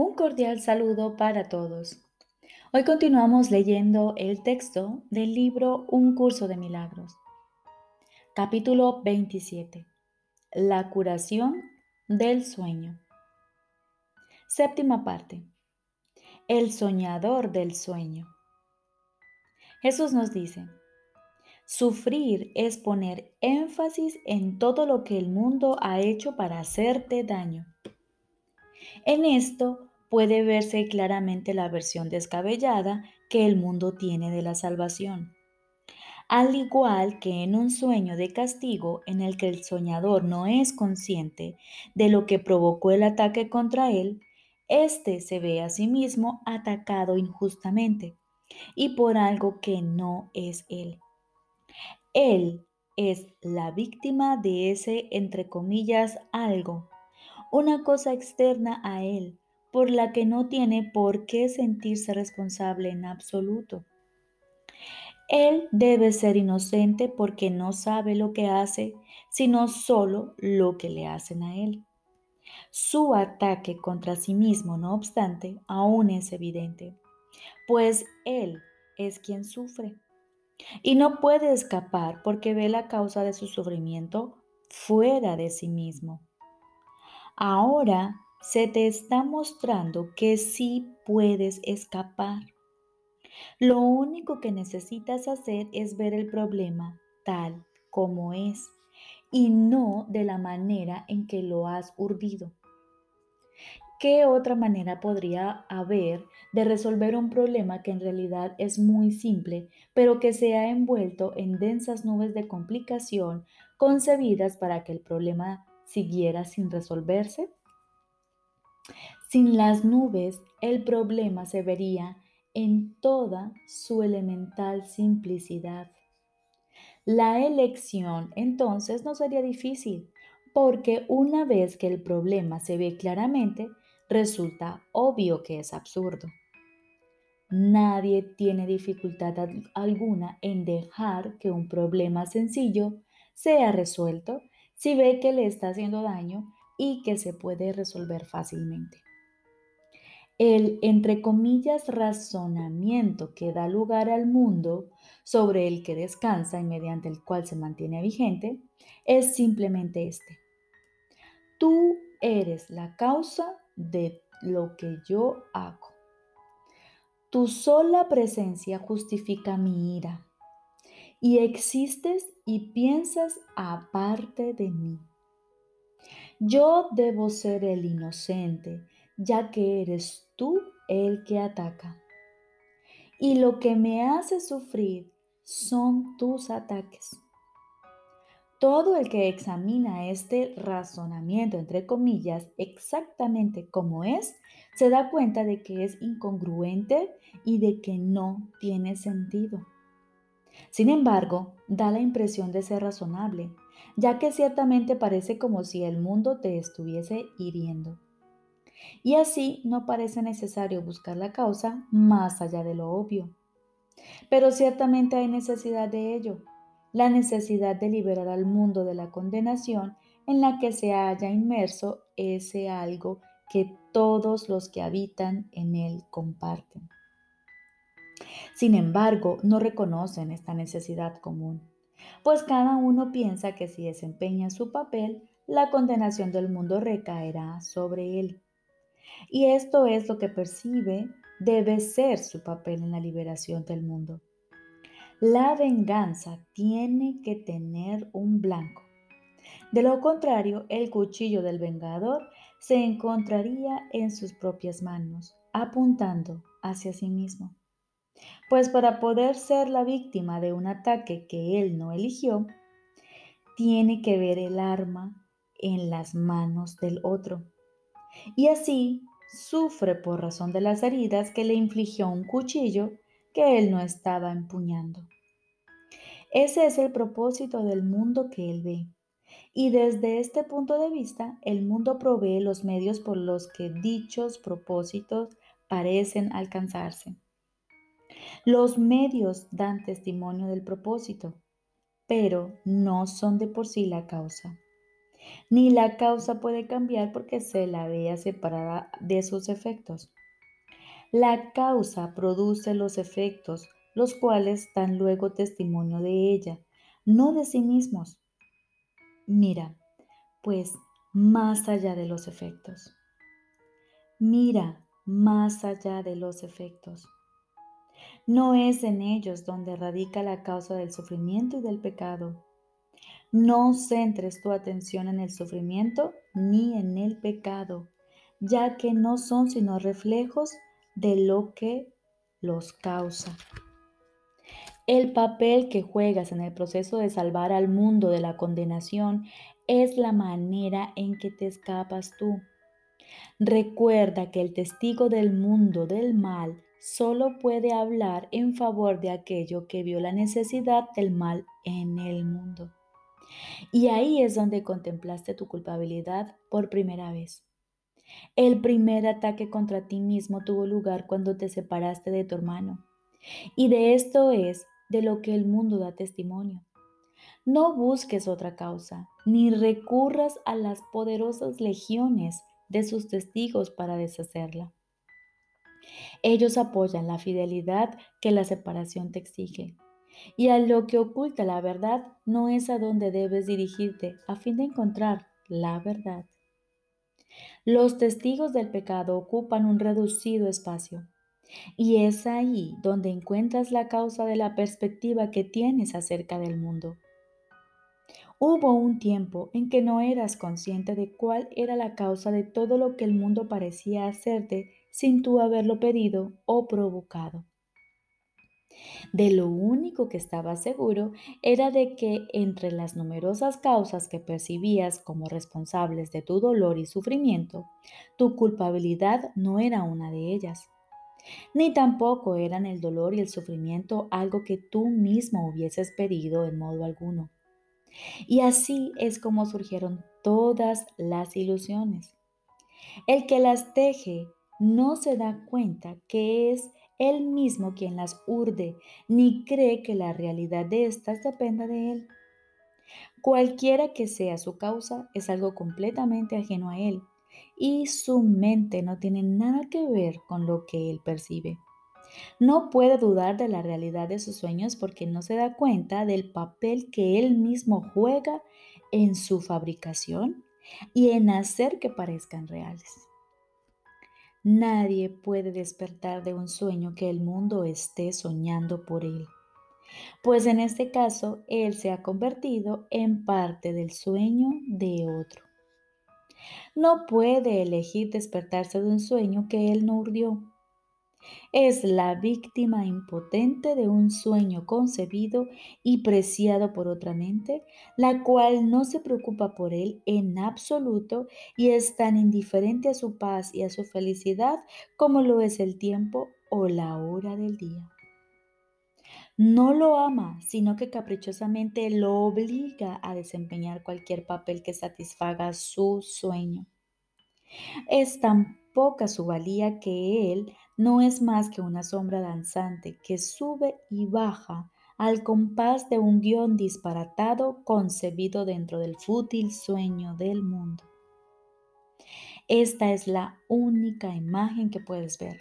Un cordial saludo para todos. Hoy continuamos leyendo el texto del libro Un curso de milagros. Capítulo 27. La curación del sueño. Séptima parte. El soñador del sueño. Jesús nos dice, sufrir es poner énfasis en todo lo que el mundo ha hecho para hacerte daño. En esto puede verse claramente la versión descabellada que el mundo tiene de la salvación. Al igual que en un sueño de castigo en el que el soñador no es consciente de lo que provocó el ataque contra él, éste se ve a sí mismo atacado injustamente y por algo que no es él. Él es la víctima de ese, entre comillas, algo, una cosa externa a él, por la que no tiene por qué sentirse responsable en absoluto. Él debe ser inocente porque no sabe lo que hace, sino solo lo que le hacen a él. Su ataque contra sí mismo, no obstante, aún es evidente, pues él es quien sufre. Y no puede escapar porque ve la causa de su sufrimiento fuera de sí mismo. Ahora se te está mostrando que sí puedes escapar. Lo único que necesitas hacer es ver el problema tal como es y no de la manera en que lo has urdido. ¿Qué otra manera podría haber de resolver un problema que en realidad es muy simple, pero que se ha envuelto en densas nubes de complicación concebidas para que el problema siguiera sin resolverse? Sin las nubes, el problema se vería en toda su elemental simplicidad. La elección entonces no sería difícil, porque una vez que el problema se ve claramente, resulta obvio que es absurdo. Nadie tiene dificultad alguna en dejar que un problema sencillo sea resuelto si ve que le está haciendo daño y que se puede resolver fácilmente. El, entre comillas, razonamiento que da lugar al mundo sobre el que descansa y mediante el cual se mantiene vigente es simplemente este. Tú eres la causa de lo que yo hago. Tu sola presencia justifica mi ira y existes y piensas aparte de mí. Yo debo ser el inocente, ya que eres tú el que ataca. Y lo que me hace sufrir son tus ataques. Todo el que examina este razonamiento, entre comillas, exactamente como es, se da cuenta de que es incongruente y de que no tiene sentido. Sin embargo, da la impresión de ser razonable, ya que ciertamente parece como si el mundo te estuviese hiriendo. Y así no parece necesario buscar la causa más allá de lo obvio. Pero ciertamente hay necesidad de ello, la necesidad de liberar al mundo de la condenación en la que se haya inmerso ese algo que todos los que habitan en él comparten. Sin embargo, no reconocen esta necesidad común, pues cada uno piensa que si desempeña su papel, la condenación del mundo recaerá sobre él. Y esto es lo que percibe debe ser su papel en la liberación del mundo. La venganza tiene que tener un blanco. De lo contrario, el cuchillo del vengador se encontraría en sus propias manos, apuntando hacia sí mismo. Pues para poder ser la víctima de un ataque que él no eligió, tiene que ver el arma en las manos del otro. Y así sufre por razón de las heridas que le infligió un cuchillo que él no estaba empuñando. Ese es el propósito del mundo que él ve. Y desde este punto de vista, el mundo provee los medios por los que dichos propósitos parecen alcanzarse. Los medios dan testimonio del propósito, pero no son de por sí la causa. ni la causa puede cambiar porque se la vea separada de sus efectos. La causa produce los efectos, los cuales dan luego testimonio de ella, no de sí mismos. Mira, pues, más allá de los efectos. Mira, más allá de los efectos. No es en ellos donde radica la causa del sufrimiento y del pecado. No centres tu atención en el sufrimiento ni en el pecado, ya que no son sino reflejos de lo que los causa. El papel que juegas en el proceso de salvar al mundo de la condenación es la manera en que te escapas tú. Recuerda que el testigo del mundo del mal solo puede hablar en favor de aquello que vio la necesidad del mal en el mundo. Y ahí es donde contemplaste tu culpabilidad por primera vez. El primer ataque contra ti mismo tuvo lugar cuando te separaste de tu hermano. Y de esto es de lo que el mundo da testimonio. No busques otra causa, ni recurras a las poderosas legiones de sus testigos para deshacerla. Ellos apoyan la fidelidad que la separación te exige. Y a lo que oculta la verdad no es a donde debes dirigirte a fin de encontrar la verdad. Los testigos del pecado ocupan un reducido espacio. Y es ahí donde encuentras la causa de la perspectiva que tienes acerca del mundo. Hubo un tiempo en que no eras consciente de cuál era la causa de todo lo que el mundo parecía hacerte sin tú haberlo pedido o provocado. De lo único que estaba seguro era de que entre las numerosas causas que percibías como responsables de tu dolor y sufrimiento, tu culpabilidad no era una de ellas. Ni tampoco eran el dolor y el sufrimiento algo que tú mismo hubieses pedido en modo alguno. Y así es como surgieron todas las ilusiones. El que las teje no se da cuenta que es él mismo quien las urde, ni cree que la realidad de éstas dependa de él. Cualquiera que sea su causa es algo completamente ajeno a él, y su mente no tiene nada que ver con lo que él percibe. No puede dudar de la realidad de sus sueños porque no se da cuenta del papel que él mismo juega en su fabricación y en hacer que parezcan reales. Nadie puede despertar de un sueño que el mundo esté soñando por él, pues en este caso él se ha convertido en parte del sueño de otro. No puede elegir despertarse de un sueño que él no urdió es la víctima impotente de un sueño concebido y preciado por otra mente, la cual no se preocupa por él en absoluto y es tan indiferente a su paz y a su felicidad como lo es el tiempo o la hora del día. No lo ama, sino que caprichosamente lo obliga a desempeñar cualquier papel que satisfaga su sueño. Es tan poca su valía que él no es más que una sombra danzante que sube y baja al compás de un guion disparatado concebido dentro del fútil sueño del mundo. Esta es la única imagen que puedes ver,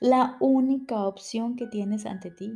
la única opción que tienes ante ti,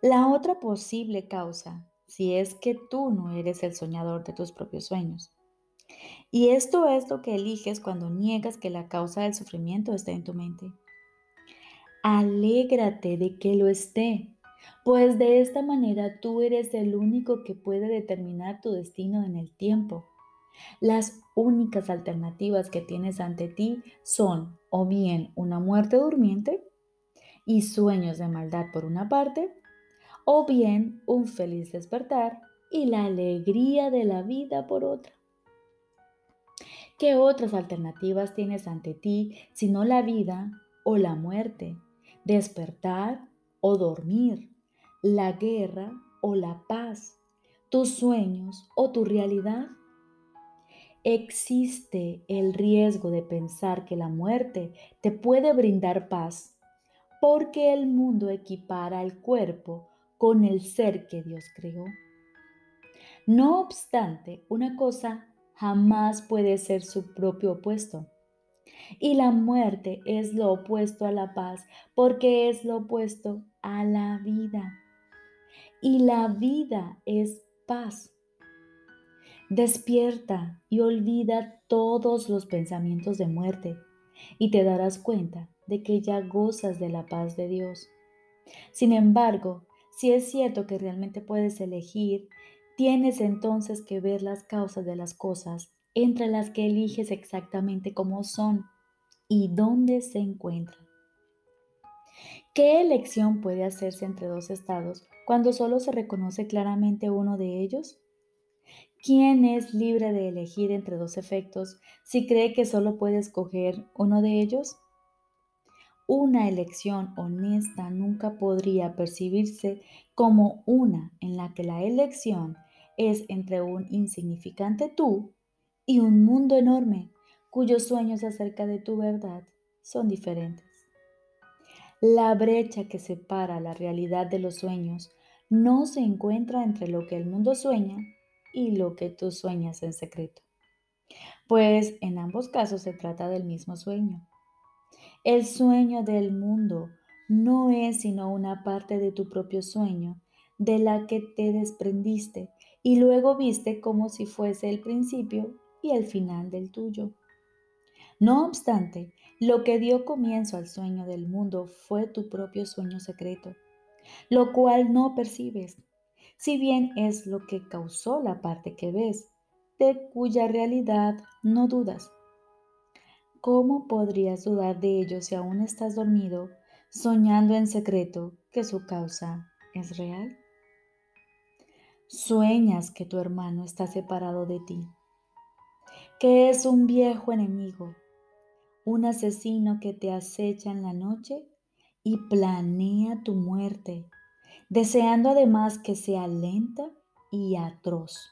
la otra posible causa, si es que tú no eres el soñador de tus propios sueños. Y esto es lo que eliges cuando niegas que la causa del sufrimiento está en tu mente. Alégrate de que lo esté, pues de esta manera tú eres el único que puede determinar tu destino en el tiempo. Las únicas alternativas que tienes ante ti son o bien una muerte durmiente y sueños de maldad por una parte, o bien un feliz despertar y la alegría de la vida por otra. ¿Qué otras alternativas tienes ante ti sino la vida o la muerte? Despertar o dormir, la guerra o la paz, tus sueños o tu realidad. Existe el riesgo de pensar que la muerte te puede brindar paz, porque el mundo equipara el cuerpo con el ser que Dios creó. No obstante, una cosa jamás puede ser su propio opuesto. Y la muerte es lo opuesto a la paz, porque es lo opuesto a la vida. Y la vida es paz. Despierta y olvida todos los pensamientos de muerte y te darás cuenta de que ya gozas de la paz de Dios. Sin embargo, si es cierto que realmente puedes elegir, tienes entonces que ver las causas de las cosas entre las que eliges exactamente cómo son y dónde se encuentran. ¿Qué elección puede hacerse entre dos estados cuando solo se reconoce claramente uno de ellos? ¿Quién es libre de elegir entre dos efectos si cree que solo puede escoger uno de ellos? Una elección honesta nunca podría percibirse como una en la que la elección es entre un insignificante tú y un mundo enorme cuyos sueños acerca de tu verdad son diferentes. La brecha que separa la realidad de los sueños no se encuentra entre lo que el mundo sueña y lo que tú sueñas en secreto. Pues en ambos casos se trata del mismo sueño. El sueño del mundo no es sino una parte de tu propio sueño de la que te desprendiste y luego viste como si fuese el principio y el final del tuyo. No obstante, lo que dio comienzo al sueño del mundo fue tu propio sueño secreto, lo cual no percibes si bien es lo que causó la parte que ves, de cuya realidad no dudas. ¿Cómo podrías dudar de ello si aún estás dormido, soñando en secreto que su causa es real? Sueñas que tu hermano está separado de ti, que es un viejo enemigo, un asesino que te acecha en la noche y planea tu muerte deseando además que sea lenta y atroz.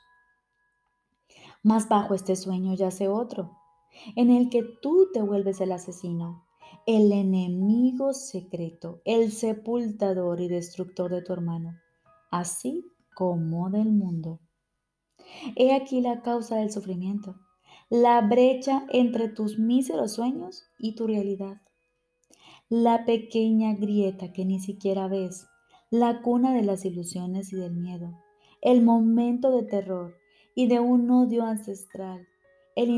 Más bajo este sueño yace otro, en el que tú te vuelves el asesino, el enemigo secreto, el sepultador y destructor de tu hermano, así como del mundo. He aquí la causa del sufrimiento, la brecha entre tus míseros sueños y tu realidad, la pequeña grieta que ni siquiera ves la cuna de las ilusiones y del miedo, el momento de terror y de un odio ancestral, el,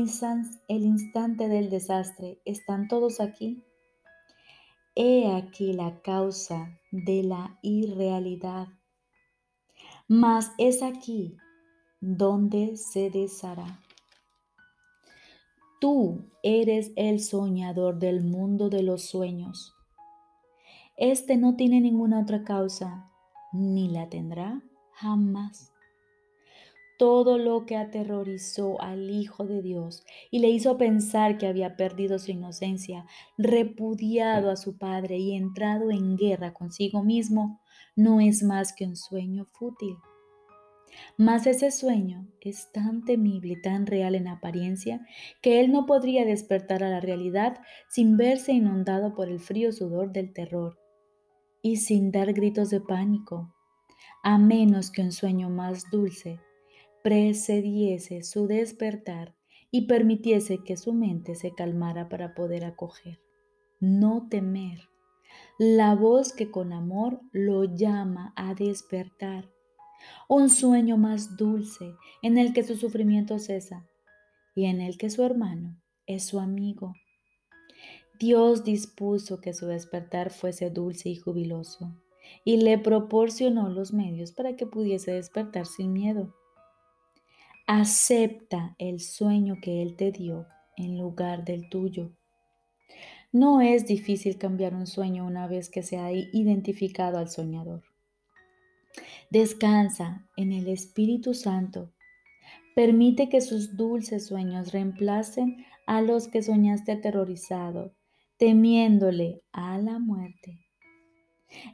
el instante del desastre, ¿están todos aquí? He aquí la causa de la irrealidad. Mas es aquí donde se deshará. Tú eres el soñador del mundo de los sueños. Este no tiene ninguna otra causa, ni la tendrá jamás. Todo lo que aterrorizó al Hijo de Dios y le hizo pensar que había perdido su inocencia, repudiado a su Padre y entrado en guerra consigo mismo, no es más que un sueño fútil. Mas ese sueño es tan temible y tan real en apariencia que él no podría despertar a la realidad sin verse inundado por el frío sudor del terror y sin dar gritos de pánico, a menos que un sueño más dulce precediese su despertar y permitiese que su mente se calmara para poder acoger. No temer. La voz que con amor lo llama a despertar. Un sueño más dulce en el que su sufrimiento cesa y en el que su hermano es su amigo Dios dispuso que su despertar fuese dulce y jubiloso, y le proporcionó los medios para que pudiese despertar sin miedo. Acepta el sueño que Él te dio en lugar del tuyo. No es difícil cambiar un sueño una vez que se ha identificado al soñador. Descansa en el Espíritu Santo. Permite que sus dulces sueños reemplacen a los que soñaste aterrorizado temiéndole a la muerte.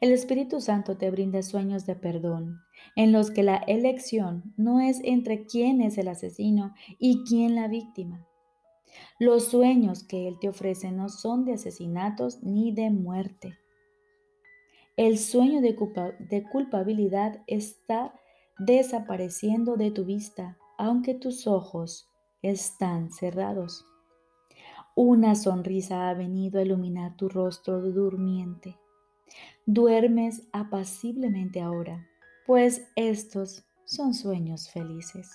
El Espíritu Santo te brinda sueños de perdón, en los que la elección no es entre quién es el asesino y quién la víctima. Los sueños que Él te ofrece no son de asesinatos ni de muerte. El sueño de, de culpabilidad está desapareciendo de tu vista, aunque tus ojos están cerrados. Una sonrisa ha venido a iluminar tu rostro durmiente. Duermes apaciblemente ahora, pues estos son sueños felices.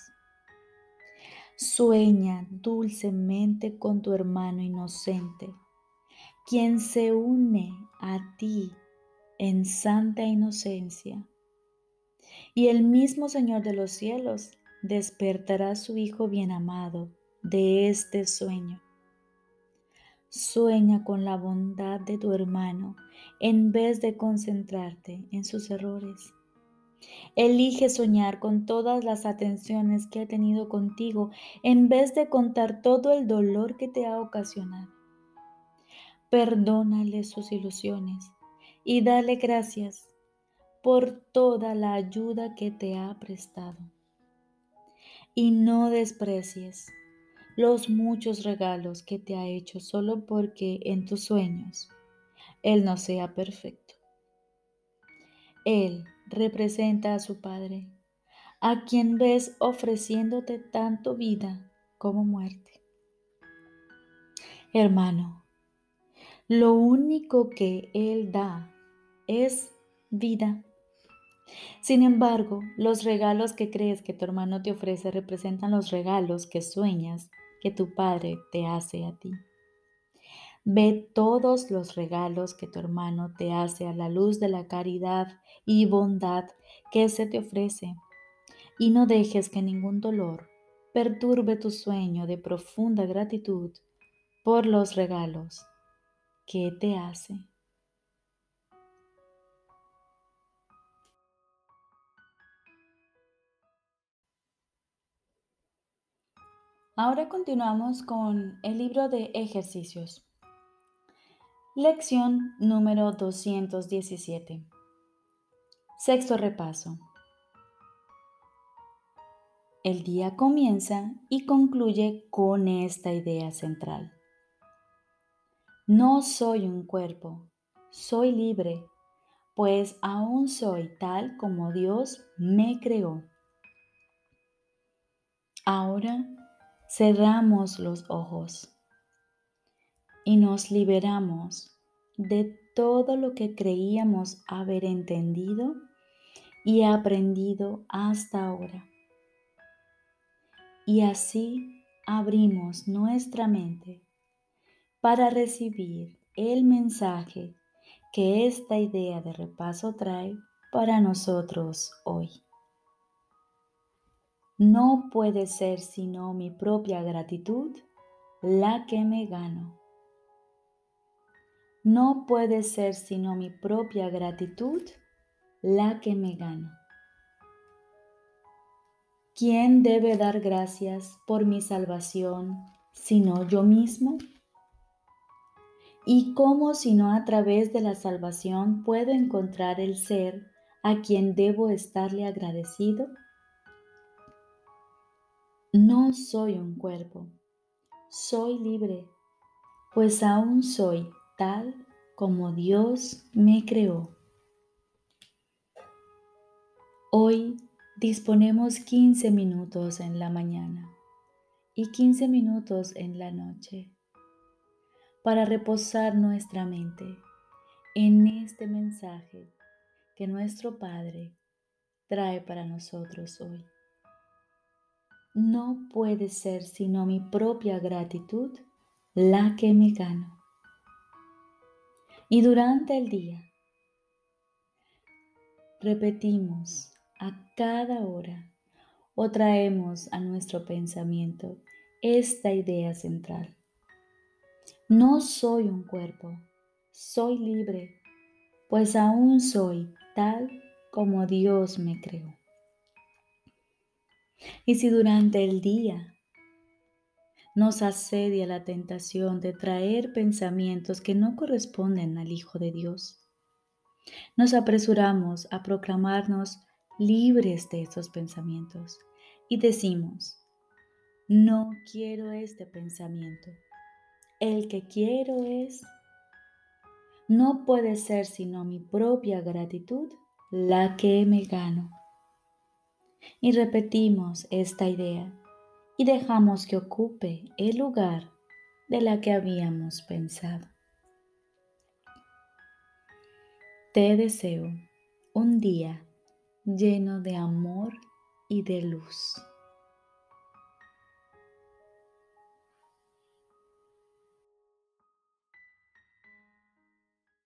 Sueña dulcemente con tu hermano inocente, quien se une a ti en santa inocencia. Y el mismo Señor de los cielos despertará a su Hijo bien amado de este sueño. Sueña con la bondad de tu hermano en vez de concentrarte en sus errores. Elige soñar con todas las atenciones que ha tenido contigo en vez de contar todo el dolor que te ha ocasionado. Perdónale sus ilusiones y dale gracias por toda la ayuda que te ha prestado. Y no desprecies los muchos regalos que te ha hecho solo porque en tus sueños Él no sea perfecto. Él representa a su Padre, a quien ves ofreciéndote tanto vida como muerte. Hermano, lo único que Él da es vida. Sin embargo, los regalos que crees que tu hermano te ofrece representan los regalos que sueñas que tu Padre te hace a ti. Ve todos los regalos que tu hermano te hace a la luz de la caridad y bondad que se te ofrece y no dejes que ningún dolor perturbe tu sueño de profunda gratitud por los regalos que te hace. Ahora continuamos con el libro de ejercicios. Lección número 217. Sexto repaso. El día comienza y concluye con esta idea central. No soy un cuerpo, soy libre, pues aún soy tal como Dios me creó. Ahora cerramos los ojos y nos liberamos de todo lo que creíamos haber entendido y aprendido hasta ahora. Y así abrimos nuestra mente para recibir el mensaje que esta idea de repaso trae para nosotros hoy. No puede ser sino mi propia gratitud la que me gano no puede ser sino mi propia gratitud la que me gana. ¿Quién debe dar gracias por mi salvación sino yo mismo? ¿Y cómo sino a través de la salvación puedo encontrar el ser a quien debo estarle agradecido? No soy un cuerpo, soy libre, pues aún soy tal como Dios me creó. Hoy disponemos 15 minutos en la mañana y 15 minutos en la noche para reposar nuestra mente en este mensaje que nuestro Padre trae para nosotros hoy. No puede ser sino mi propia gratitud la que me gano y durante el día. Repetimos a cada hora o traemos a nuestro pensamiento esta idea central. No soy un cuerpo, soy libre, pues aún soy tal como Dios me creó. Y si durante el día nos asedia la tentación de traer pensamientos que no corresponden al Hijo de Dios. Nos apresuramos a proclamarnos libres de estos pensamientos y decimos, no quiero este pensamiento. El que quiero es, no puede ser sino mi propia gratitud la que me gano. Y repetimos esta idea y dejamos que ocupe el lugar de la que habíamos pensado. Te deseo un día lleno de amor y de luz.